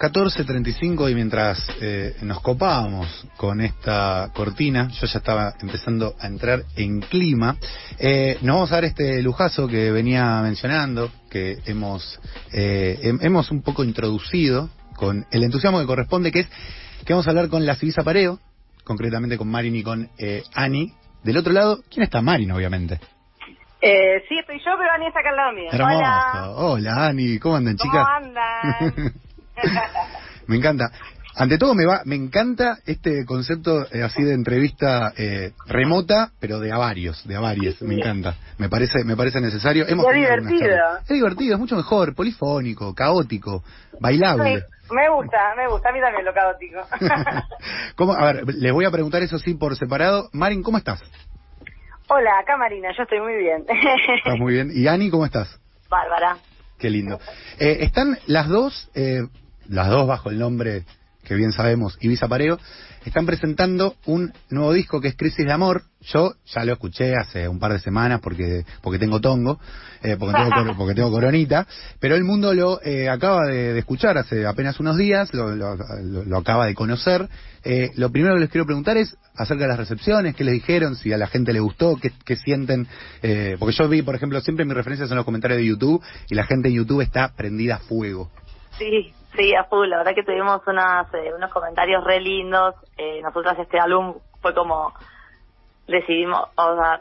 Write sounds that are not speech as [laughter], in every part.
14.35 y mientras eh, nos copábamos con esta cortina, yo ya estaba empezando a entrar en clima, eh, nos vamos a dar este lujazo que venía mencionando, que hemos, eh, hemos un poco introducido con el entusiasmo que corresponde, que es que vamos a hablar con la Civisa Pareo, concretamente con Marin y con Ani. Del otro lado, ¿quién está Marin, obviamente? Eh, sí, estoy yo, pero Ani está acá al lado mío. Hola. Hola, Ani. ¿Cómo andan, chicas? ¿Cómo andan? [laughs] [laughs] me encanta. Ante todo me va, me encanta este concepto eh, así de entrevista eh, remota, pero de a varios, de a varios, me encanta. Me parece, me parece necesario. es divertido. Es divertido, es mucho mejor, polifónico, caótico, bailable. Me, gusta, me gusta, a mí también lo caótico. [laughs] ¿Cómo? A ver, les voy a preguntar eso sí por separado. Marin, ¿cómo estás? Hola, acá Marina, yo estoy muy bien. [laughs] Estás muy bien. ¿Y Ani, cómo estás? Bárbara. Qué lindo. Eh, están las dos eh, las dos bajo el nombre que bien sabemos, Ibiza Pareo, están presentando un nuevo disco que es Crisis de Amor. Yo ya lo escuché hace un par de semanas porque porque tengo tongo, eh, porque, tengo, porque tengo coronita, pero el mundo lo eh, acaba de, escuchar hace apenas unos días, lo, lo, acaba de conocer. Eh, lo primero que les quiero preguntar es acerca de las recepciones, qué les dijeron, si a la gente le gustó, qué, qué sienten, porque yo vi, por ejemplo, siempre mis referencias son los comentarios de YouTube y la gente de YouTube está prendida a fuego. Sí, Sí, a full. La verdad que tuvimos unas, eh, unos comentarios re lindos. Eh, nosotras este álbum fue como decidimos, o sea,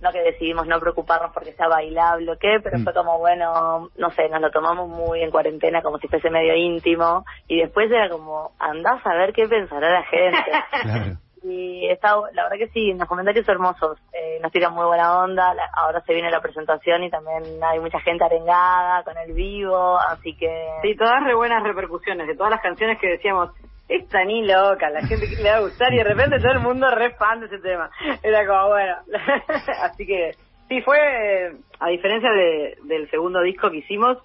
no que decidimos no preocuparnos porque sea bailable o qué, pero mm. fue como, bueno, no sé, nos lo tomamos muy en cuarentena como si fuese medio íntimo y después era como, andás a ver qué pensará la gente. [laughs] Y está, la verdad que sí, los comentarios hermosos, eh, nos tiran muy buena onda, ahora se viene la presentación y también hay mucha gente arengada con el vivo, así que... Sí, todas re buenas repercusiones de todas las canciones que decíamos, esta ni loca, la gente le va a gustar y de repente todo el mundo re fan de ese tema. Era como, bueno, [laughs] así que sí, fue, a diferencia de, del segundo disco que hicimos,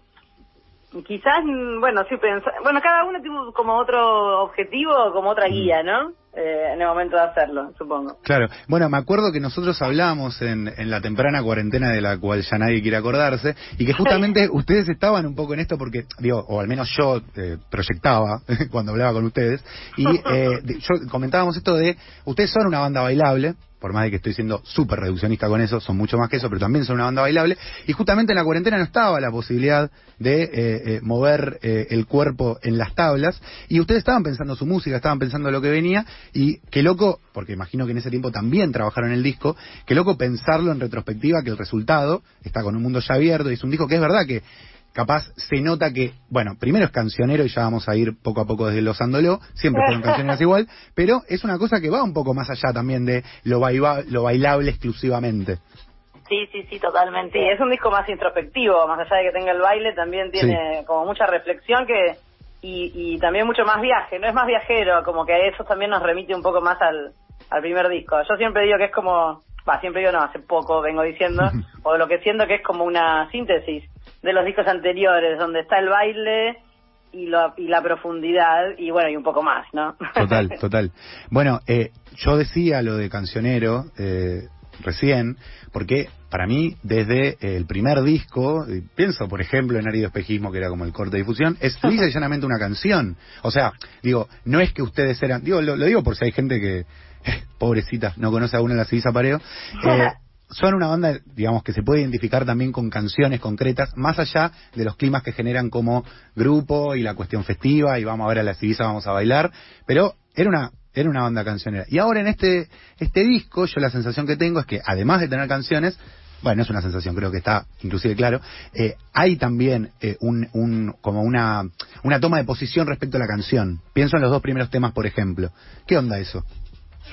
quizás, bueno, sí, pensar, bueno, cada uno tiene como otro objetivo, como otra guía, ¿no? Eh, en el momento de hacerlo, supongo. Claro. Bueno, me acuerdo que nosotros hablamos en, en la temprana cuarentena de la cual ya nadie quiere acordarse y que justamente ustedes estaban un poco en esto porque, digo, o al menos yo eh, proyectaba [laughs] cuando hablaba con ustedes y [laughs] eh, yo comentábamos esto de, ustedes son una banda bailable, por más de que estoy siendo súper reduccionista con eso, son mucho más que eso, pero también son una banda bailable. Y justamente en la cuarentena no estaba la posibilidad de eh, eh, mover eh, el cuerpo en las tablas. Y ustedes estaban pensando su música, estaban pensando lo que venía. Y qué loco, porque imagino que en ese tiempo también trabajaron el disco, qué loco pensarlo en retrospectiva, que el resultado está con un mundo ya abierto. Y es un disco que es verdad que capaz se nota que, bueno, primero es cancionero y ya vamos a ir poco a poco desglosándolo, siempre fueron cancioneras igual, pero es una cosa que va un poco más allá también de lo, lo bailable exclusivamente. Sí, sí, sí, totalmente. Y es un disco más introspectivo, más allá de que tenga el baile, también tiene como mucha reflexión que y, y también mucho más viaje, no es más viajero, como que eso también nos remite un poco más al, al primer disco. Yo siempre digo que es como, siempre digo no, hace poco vengo diciendo, [laughs] o lo que siento que es como una síntesis de los discos anteriores, donde está el baile y, lo, y la profundidad y bueno, y un poco más, ¿no? Total, [laughs] total. Bueno, eh, yo decía lo de cancionero eh, recién, porque para mí, desde el primer disco, pienso por ejemplo en Arido Espejismo, que era como el corte de difusión, es [laughs] lisa y llanamente una canción. O sea, digo, no es que ustedes eran, digo, lo, digo por si hay gente que, pobrecita, no conoce a uno en la Civisa Pareo. Eh, son una banda, digamos, que se puede identificar también con canciones concretas, más allá de los climas que generan como grupo y la cuestión festiva, y vamos a ver a la Civisa, vamos a bailar, pero era una, era una banda cancionera. Y ahora en este, este disco, yo la sensación que tengo es que, además de tener canciones, bueno, es una sensación, creo que está inclusive claro, eh, hay también eh, un, un, como una, una toma de posición respecto a la canción. Pienso en los dos primeros temas, por ejemplo. ¿Qué onda eso?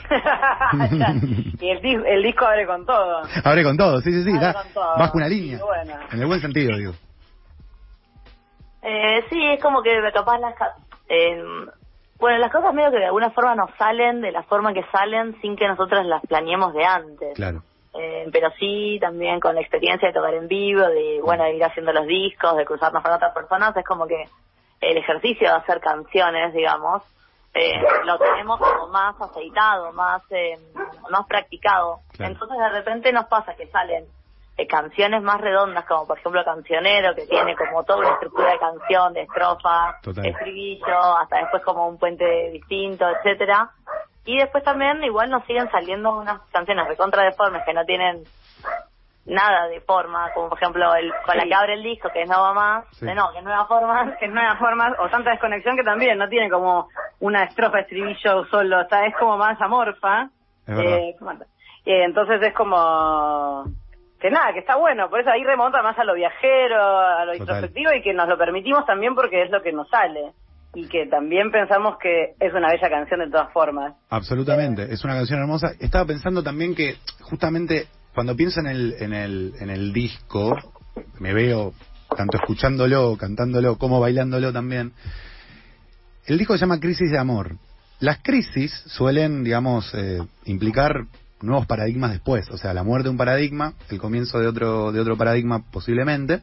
[laughs] y el, el, disco abre con todo. Abre con todo, sí, sí, sí. bajo una línea. En el buen sentido, digo. Eh, sí, es como que capaz las... Eh, bueno, las cosas medio que de alguna forma nos salen de la forma que salen sin que nosotros las planeemos de antes. Claro. Eh, pero sí también con la experiencia de tocar en vivo, de bueno, de ir haciendo los discos, de cruzarnos con otras personas, es como que el ejercicio de hacer canciones, digamos, eh, lo tenemos como más aceitado, más eh, más practicado. Entonces de repente nos pasa que salen eh, canciones más redondas, como por ejemplo Cancionero, que tiene como toda una estructura de canción, de estrofa, estribillo, hasta después como un puente distinto, etcétera. Y después también igual nos siguen saliendo unas canciones recontra deformes que no tienen nada de forma, como por ejemplo el con la que abre el disco, que es Nova Más, de no, que es Nueva Forma, que es Nueva Forma, o tanta desconexión que también no tiene como una estrofa, estribillo solo, o sea, es como más amorfa. Eh, eh, entonces es como que nada, que está bueno, por eso ahí remonta más a lo viajero, a lo introspectivo y que nos lo permitimos también porque es lo que nos sale y que también pensamos que es una bella canción de todas formas. Absolutamente, es una canción hermosa. Estaba pensando también que justamente cuando pienso en el, en el, en el disco, me veo tanto escuchándolo, cantándolo, como bailándolo también. El disco se llama Crisis de Amor. Las crisis suelen, digamos, eh, implicar nuevos paradigmas después, o sea, la muerte de un paradigma, el comienzo de otro, de otro paradigma posiblemente.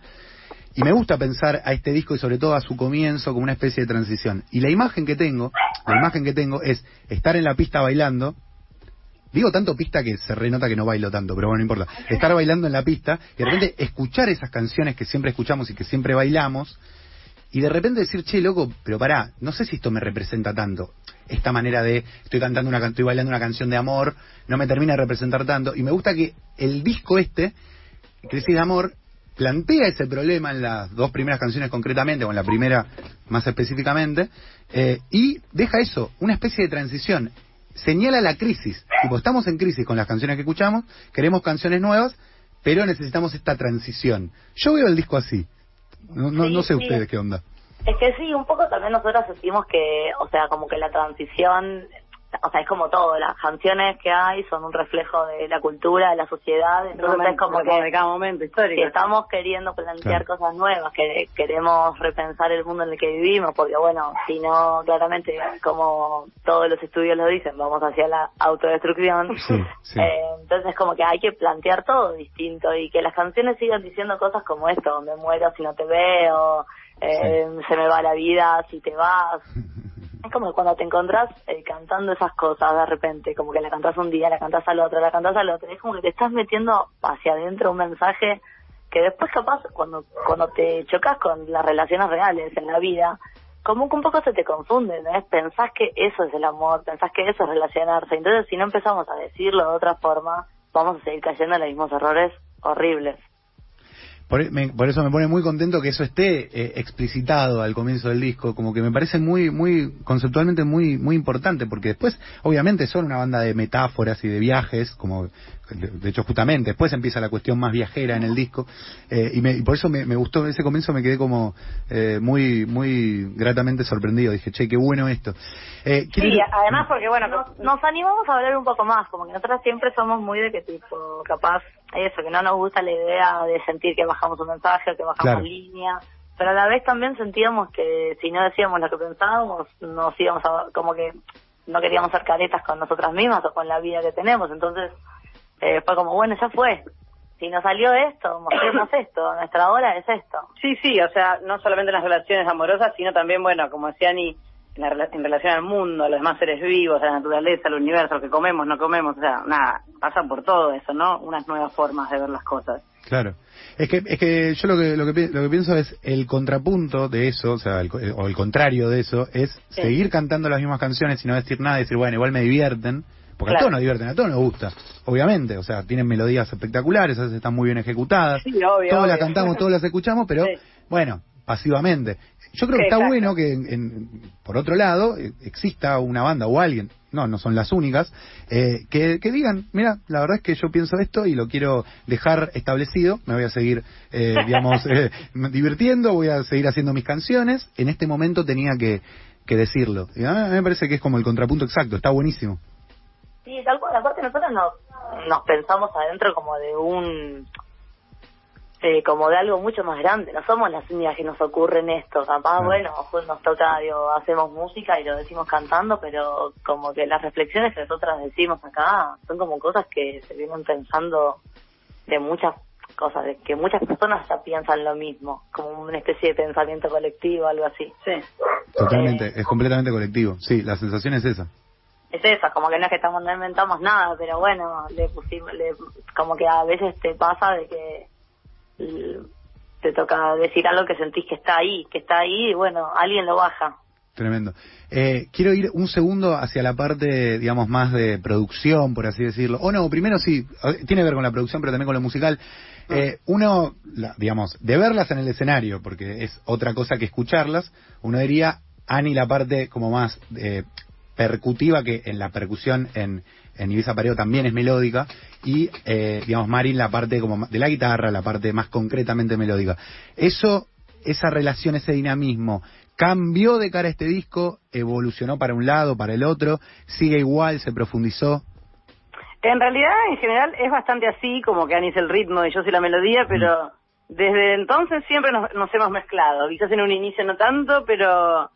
Y me gusta pensar a este disco y sobre todo a su comienzo como una especie de transición. Y la imagen que tengo, la imagen que tengo es estar en la pista bailando. Digo tanto pista que se renota que no bailo tanto, pero bueno, no importa. Estar bailando en la pista y de repente escuchar esas canciones que siempre escuchamos y que siempre bailamos y de repente decir, che, loco, pero pará, no sé si esto me representa tanto. Esta manera de, estoy cantando una, estoy bailando una canción de amor, no me termina de representar tanto. Y me gusta que el disco este, Crisis de Amor, plantea ese problema en las dos primeras canciones concretamente, o en la primera más específicamente, eh, y deja eso, una especie de transición. Señala la crisis. Tipo, estamos en crisis con las canciones que escuchamos, queremos canciones nuevas, pero necesitamos esta transición. Yo veo el disco así. No, no, sé ustedes qué onda. Es que sí, un poco también nosotros sentimos que, o sea, como que la transición, o sea, es como todo, las canciones que hay son un reflejo de la cultura, de la sociedad, entonces es como que de cada momento histórico. estamos queriendo plantear cosas nuevas, que queremos repensar el mundo en el que vivimos, porque bueno, si no, claramente, como todos los estudios lo dicen, vamos hacia la autodestrucción, [laughs] eh, entonces como que hay que plantear todo distinto y que las canciones sigan diciendo cosas como esto, me muero si no te veo, eh, se me va la vida si te vas. [laughs] Es como cuando te encontrás eh, cantando esas cosas de repente, como que la cantás un día, la cantás al otro, la cantás al otro, es como que te estás metiendo hacia adentro un mensaje que después capaz cuando cuando te chocas con las relaciones reales en la vida, como que un poco se te confunde, ¿no? Pensás que eso es el amor, pensás que eso es relacionarse, entonces si no empezamos a decirlo de otra forma, vamos a seguir cayendo en los mismos errores horribles. E, por, eso me pone muy contento que eso esté eh, explicitado al comienzo del disco, como que me parece muy, muy, conceptualmente muy, muy importante, porque después, obviamente, son una banda de metáforas y de viajes, como, de, hecho, justamente, después empieza la cuestión más viajera en el disco, eh, y, por eso me, gustó ese comienzo, me quedé como eh, muy, muy gratamente sorprendido, dije, che, qué bueno esto. sí, además porque, bueno, nos, nos animamos a hablar un poco más, como que nosotras siempre somos muy de que tipo, capaz eso, que no nos gusta la idea de sentir que bajamos un mensaje, que bajamos línea, pero a la vez también sentíamos que si no decíamos lo que pensábamos, nos íbamos a, como que no queríamos ser caretas con nosotras mismas o con la vida que tenemos, entonces eh, fue como, bueno, ya fue, si nos salió esto, mostremos [coughs] esto, nuestra hora es esto. Sí, sí, o sea, no solamente en las relaciones amorosas, sino también, bueno, como decía Ani, en, en, relación al mundo, a los demás seres vivos, a la naturaleza, al universo, lo que comemos, no comemos, o sea, nada, pasa por todo eso, ¿no? Unas nuevas formas de ver las cosas. Claro. Es que, es que yo lo que, lo que, lo que pienso es el contrapunto de eso, o sea, el, o el contrario de eso, es seguir cantando las mismas canciones y no decir nada y decir, bueno, igual me divierten, porque a todos nos divierten, a todos nos gusta, obviamente, o sea, tienen melodías espectaculares, a veces están muy bien ejecutadas, sí, obvio, todas las cantamos, todas las escuchamos, pero bueno, pasivamente. Yo creo que está bueno que, en, por otro lado, eh, exista una banda o alguien, no, no son las únicas, eh, que, que, digan, mira, la verdad es que yo pienso esto y lo quiero dejar establecido, me voy a seguir, eh, digamos, [laughs] divirtiendo, voy a seguir haciendo mis canciones, en este momento tenía que, que decirlo. Y a mí me parece que es como el contrapunto exacto, está buenísimo. Sí, tal cual, aparte nosotros nos, nos pensamos adentro como de un eh, como de algo mucho más grande. No somos las únicas que nos ocurren esto. Capaz, bueno, pues nos toca, digo, hacemos música y lo decimos cantando, pero como que las reflexiones que nosotras decimos acá son como cosas que se vienen pensando de muchas cosas, de que muchas personas ya piensan lo mismo, como una especie de pensamiento colectivo, algo así. Sí. Totalmente, es completamente colectivo. Sí, la sensación es esa es esa, como que no es que estamos, no inventamos nada, pero bueno, le pusimos, le, como que a veces te pasa de que te toca decir algo que sentís que está ahí, que está ahí y bueno, alguien lo baja. Tremendo. Eh, quiero ir un segundo hacia la parte, digamos, más de producción, por así decirlo. O no, primero sí, tiene que ver con la producción, pero también con lo musical. Ah. Eh, uno, digamos, de verlas en el escenario, porque es otra cosa que escucharlas, uno diría, Ani, la parte como más eh, percutiva, que en la percusión en, en Ibiza Pareo también es melódica, y, eh, digamos, Marin la parte como de la guitarra, la parte más concretamente melódica. Eso, esa relación, ese dinamismo, cambió de cara a este disco, evolucionó para un lado, para el otro, sigue igual, se profundizó. En realidad, en general, es bastante así, como que Ani es el ritmo y yo soy la melodía, pero mm. desde entonces siempre nos, nos hemos mezclado. Quizás en un inicio no tanto, pero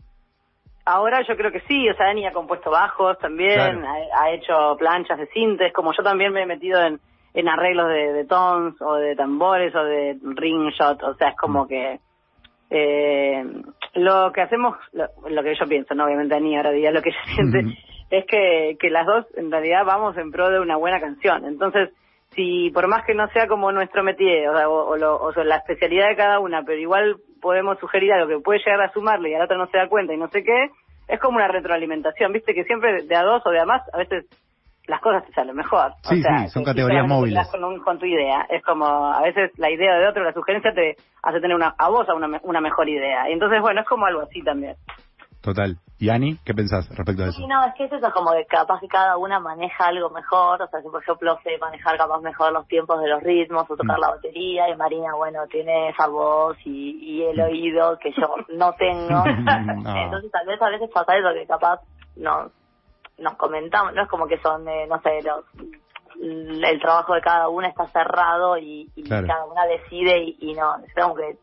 Ahora yo creo que sí, o sea, Dani ha compuesto bajos también, ha, hecho planchas de sintes, como yo también me he metido en, en arreglos de, de tones o de tambores o de ring shot, o sea, es como mm. que eh, lo que hacemos, lo, que yo pienso, no obviamente Dani ahora diría lo que ella siente, es que, que las dos en realidad vamos en pro de una buena canción. Entonces, si por más que no sea como nuestro métier, o, o, o, la especialidad de cada una, pero igual podemos sugerir algo que puede llegar a sumarle y a la otra no se da cuenta y no sé qué, es como una retroalimentación, viste que siempre de a dos o de a más, a veces las cosas te salen mejor. Sí, sí, son categorías móviles. Con, con, tu idea, es como a veces la idea de otro, la sugerencia te hace tener una, a vos a una, una mejor idea. Y entonces, bueno, es como algo así también. Total. ¿Y Ani, qué pensás respecto a eso? Sí, no, es que es eso, como que capaz que cada una maneja algo mejor, o sea, si por ejemplo sé manejar capaz mejor los tiempos de los ritmos o tocar mm. la batería, y Marina, bueno, tiene esa voz y, y el mm. oído que yo no tengo. [laughs] [laughs] Entonces tal vez a veces pasa eso, que capaz nos, nos comentamos, no es como que son, eh, no sé, los el trabajo de cada una está cerrado y, cada una decide y, y no, tengo que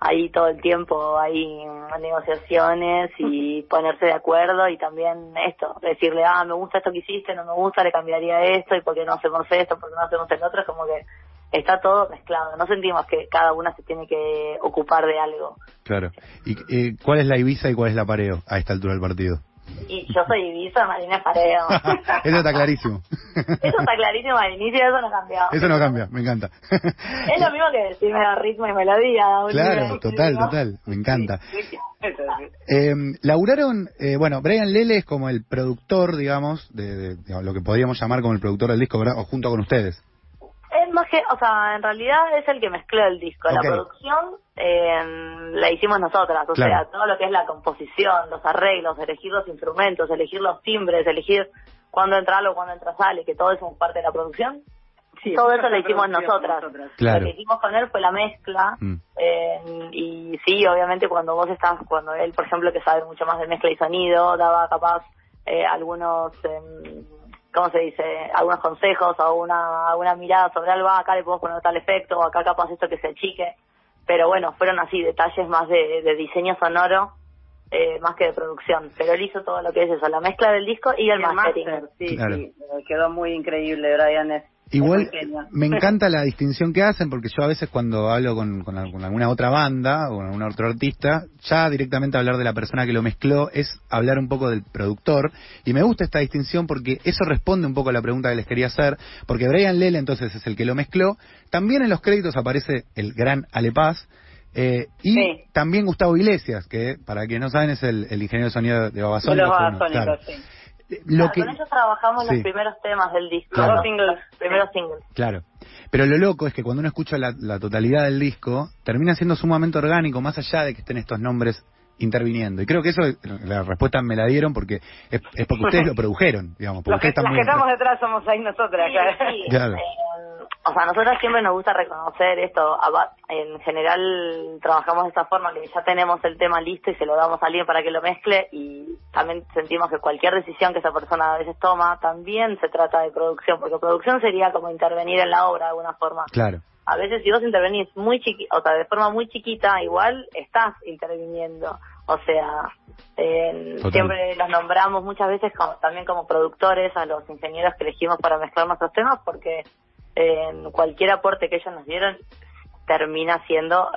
ahí todo el tiempo hay negociaciones y ponerse de acuerdo y también esto, decirle, ah, me gusta esto que hiciste, no me gusta, le cambiaría esto y por qué no hacemos esto, por qué no hacemos el otro, es como que está todo mezclado, no sentimos que cada una se tiene que ocupar de algo. Claro. ¿Y eh, cuál es la Ibiza y cuál es la Pareo a esta altura del partido? Y yo soy Ibiza, Marina Pareo. [laughs] eso está clarísimo. eso está clarísimo al inicio, eso no cambia. Eso no cambia, me encanta. es lo mismo que decirme ritmo y melodía. Claro, total, total, me encanta. Eh, laburaron, eh, bueno, Brian Lele es como el productor, digamos, de, lo que podríamos llamar como el productor del disco, junto con ustedes. Que, o sea, en realidad es el que mezcló el disco. La producción eh, la hicimos nosotras, o sea, todo lo que es la composición, los arreglos, elegir los instrumentos, elegir los timbres, elegir cuándo entra algo, cuándo entra sale, que todo eso es parte de la producción. Sí, todo eso lo hicimos nosotras. Lo que hicimos con él fue la mezcla. Mm. Eh, y sí, obviamente cuando vos estás, cuando él, por ejemplo, que sabe mucho más de mezcla y sonido, daba capaz eh, algunos, eh, ¿cómo se dice? Algunos consejos o una, alguna mirada sobre algo, ah, acá le podemos poner tal efecto, o acá capaz esto que se achique pero bueno, fueron así detalles más de, diseño sonoro eh, más que de producción, pero él hizo todo lo que es eso, la mezcla del disco y el, mastering. sí, sí, quedó muy increíble, Brian. Es Igual me encanta la distinción que hacen porque yo a veces cuando hablo con, con, alguna otra banda o con algún otro artista, ya directamente hablar de la persona que lo mezcló es hablar un poco del productor. Y me gusta esta distinción porque eso responde un poco a la pregunta que les quería hacer, porque Brian Lele entonces es el que lo mezcló, también en los créditos aparece el gran Ale Paz, eh, y también Gustavo Iglesias, que para quienes no saben es el, ingeniero de sonido de Babasónicos. Lo que... Con ellos trabajamos los primeros temas del disco, claro. los singles, primeros singles. Claro. Pero lo loco es que cuando uno escucha la, la totalidad del disco, termina siendo sumamente orgánico, más allá de que estén estos nombres interviniendo. Y creo que eso, la respuesta me la dieron porque es, porque ustedes lo produjeron, digamos. Porque los que, que estamos detrás somos ahí nosotras. claro. Eh, o sea, nosotros siempre nos gusta reconocer esto. En general trabajamos de esta forma que ya tenemos el tema listo y se lo damos a alguien para que lo mezcle y también sentimos que cualquier decisión que esa persona a veces toma también se trata de producción, porque producción sería como intervenir en la obra de alguna forma. Claro a veces si vos intervenís muy chiquita, o sea, de forma muy chiquita, igual estás interviniendo. O sea, siempre los nombramos muchas veces como, también como productores a los ingenieros que elegimos para mezclar nuestros temas, porque en cualquier aporte que ellos nos dieron termina siendo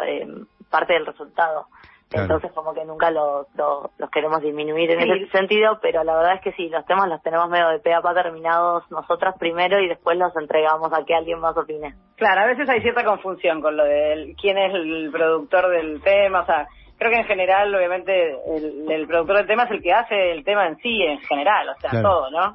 parte del resultado. Entonces como que nunca los, los, queremos disminuir en ese sentido, pero la verdad es que sí, los temas los tenemos medio de pe a pa terminados nosotras primero y después los entregamos a que alguien más opine. Claro, a veces hay cierta confusión con lo de quién es el productor del tema, o sea, creo que en general, obviamente, el, el productor del tema es el que hace el tema en sí, en general, o sea, todo, ¿no?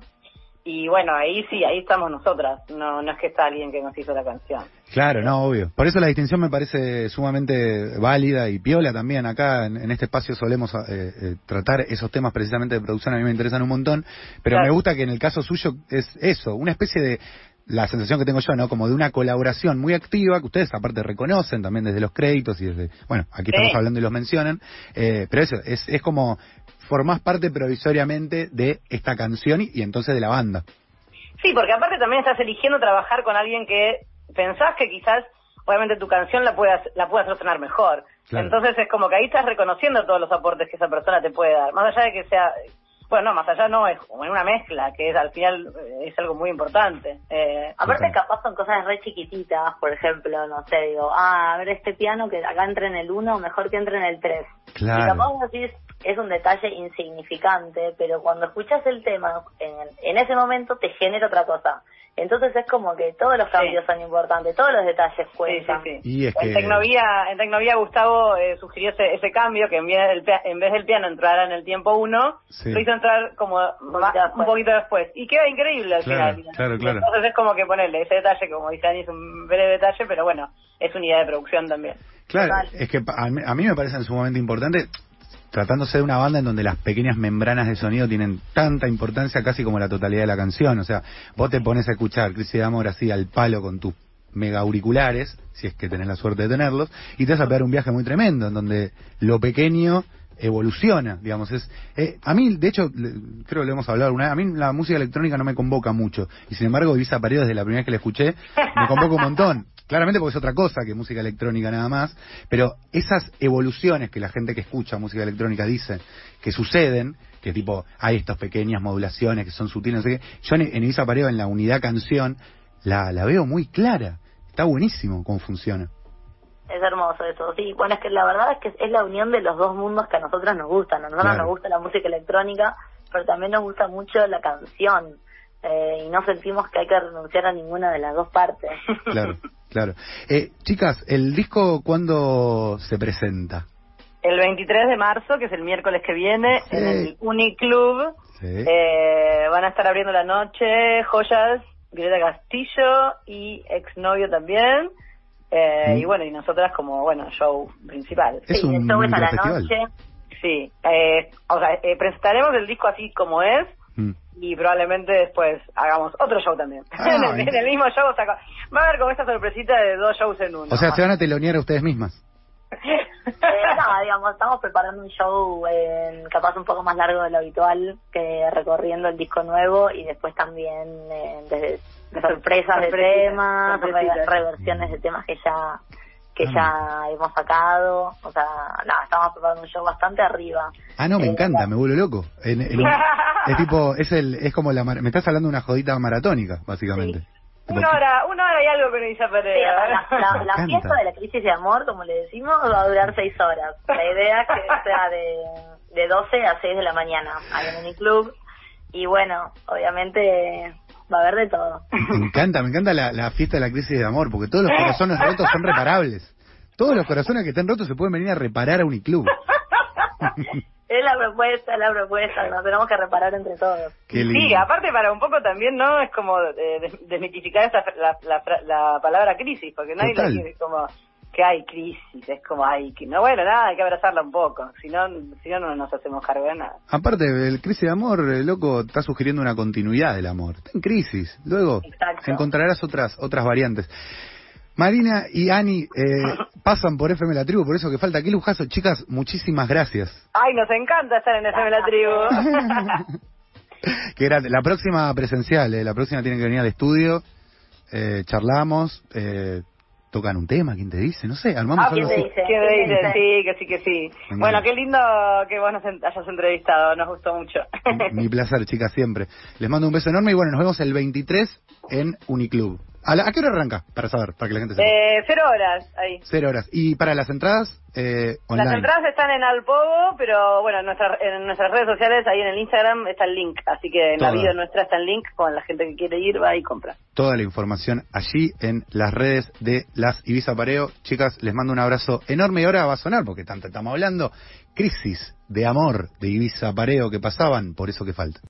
Y bueno, ahí sí, ahí estamos nosotras, no, no es que está alguien que nos hizo la canción. Claro, no, obvio. Por eso la distinción me parece sumamente válida y piola también. Acá en, este espacio solemos eh, eh, tratar esos temas precisamente de producción, a mí me interesan un montón, pero me gusta que en el caso suyo es eso, una especie de, la sensación que tengo yo, ¿no? Como de una colaboración muy activa, que ustedes aparte reconocen también desde los créditos y desde, bueno, aquí estamos hablando y los mencionan, eh, pero eso, es, es como formás parte provisoriamente de esta canción y, entonces de la banda. Sí, porque aparte también estás eligiendo trabajar con alguien que pensás que quizás, obviamente, tu canción la puedas, la puedas sonar mejor. Entonces es como que ahí estás reconociendo todos los aportes que esa persona te puede dar. Más allá de que sea, bueno, no, más allá no, es como una mezcla, que es al final eh, es algo muy importante. Eh, aparte capaz son cosas re chiquititas, por ejemplo, no sé, digo, ah, a ver este piano que acá entre en el 1, mejor que entre en el 3. Claro. Y capaz decís, es un detalle insignificante, pero cuando escuchas el tema, en, ese momento te genera otra cosa. Entonces es como que todos los cambios son importantes, todos los detalles cuentan. y en, Tecnovía, en Tecnovía Gustavo eh, sugirió ese, cambio, que en vez, del, en vez del piano entrara en el tiempo uno, lo hizo entrar como un poquito, después. Y queda increíble al final. Entonces es como que ponerle ese detalle, como dice Ani, es un breve detalle, pero bueno, es unidad de producción también. Claro, es que a mí, a mí me parece sumamente importante tratándose de una banda en donde las pequeñas membranas de sonido tienen tanta importancia casi como la totalidad de la canción. O sea, vos te pones a escuchar Crisis de Amor así al palo con tus mega auriculares, si es que tenés la suerte de tenerlos, y te vas a pegar un viaje muy tremendo, en donde lo pequeño evoluciona, digamos. es eh, A mí, de hecho, creo que lo hemos hablado alguna vez, a mí la música electrónica no me convoca mucho, y sin embargo, Ibiza Paredes, desde la primera vez que la escuché, me convoca un montón. Claramente porque es otra cosa que música electrónica nada más, pero esas evoluciones que la gente que escucha música electrónica dice que suceden, que tipo hay estas pequeñas modulaciones que son sutiles, no sé qué, yo en, en Ibiza Pareo, en la unidad canción, la, la veo muy clara. Está buenísimo cómo funciona. Es hermoso eso, sí. Bueno, es que la verdad es que es la unión de los dos mundos que a nosotras nos gustan. A nosotros nos gusta la música electrónica, pero también nos gusta mucho la canción. Eh, y no sentimos que hay que renunciar a ninguna de las dos partes. [laughs] Claro, claro. Eh, chicas, ¿el disco cuándo se presenta? El 23 de marzo, que es el miércoles que viene, en el Uniclub. Eh, van a estar abriendo la noche Joyas, Greta Castillo y Exnovio también. Eh, mm. Y bueno, y nosotras como, bueno, show principal. Es sí, un show es a la noche. Sí, eh, o sea, eh, presentaremos el disco así como es mm. Y probablemente después hagamos otro show también. [laughs] Ah, en, el, mismo show, va a haber como esta sorpresita de dos shows en uno. O sea, se van a telonear a ustedes mismas. [laughs] no, digamos, estamos preparando un show capaz un poco más largo de lo habitual, que recorriendo el disco nuevo y después también desde sorpresas de temas, reversiones de temas que ya que ah, ya hemos sacado, o sea, nada, estamos preparando un show bastante arriba. Ah, no, me eh, encanta, me vuelvo loco. [laughs] es tipo, es el, es como la, me estás hablando de una jodita maratónica, básicamente. Una hora, una hora y algo que no dice la, la, [laughs] fiesta de la crisis de amor, como le decimos, va a durar seis horas. La idea es que [laughs] sea de, de 12 a 6 de la mañana, ahí en el club. Y bueno, obviamente va a haber de todo. Me encanta, me encanta la, fiesta de la crisis de amor, porque todos los corazones rotos son reparables. Todos los corazones que estén rotos se pueden venir a reparar a Uniclub. [laughs] es la propuesta, es la propuesta, nos tenemos que reparar entre todos. Sí, aparte para un poco también, ¿no? Es como desmitificar esa, la, la, palabra crisis, porque nadie lo dice como que hay crisis, es como hay que no bueno, nada, hay que abrazarla un poco, si no si no no nos hacemos cargo de nada. Aparte, el crisis de amor, el loco está sugiriendo una continuidad del amor. Está en crisis, luego encontrarás otras otras variantes. Marina y Ani eh, [laughs] pasan por FM La Tribu, por eso que falta. Qué lujazo, chicas, muchísimas gracias. Ay, nos encanta estar en FM La Tribu. [laughs] que era la próxima presencial, eh, la próxima tiene que venir al estudio, eh, charlamos, eh, tocan un tema, ¿quién te dice? No sé, armamos ah, ¿quién te dice? ¿Quién te dice? Sí, que sí, que sí. Bueno, qué lindo que vos nos hayas entrevistado, nos gustó mucho. Mi placer, chicas, siempre. Les mando un beso enorme y bueno, nos vemos el 23 en Uniclub. ¿A, la- a qué hora arranca? Para saber, para que la gente sepa. Eh, cero horas ahí. Cero horas. ¿Y para las entradas? Eh, online. Las entradas están en Alpogo, pero bueno, en, nuestra- en nuestras redes sociales, ahí en el Instagram, está el link. Así que en la bio nuestra está el link, con la gente que quiere ir va y compra. Toda la información allí en las redes de las Ibiza Pareo. Chicas, les mando un abrazo enorme y ahora va a sonar, porque tanto estamos hablando, crisis de amor de Ibiza Pareo que pasaban, por eso que falta.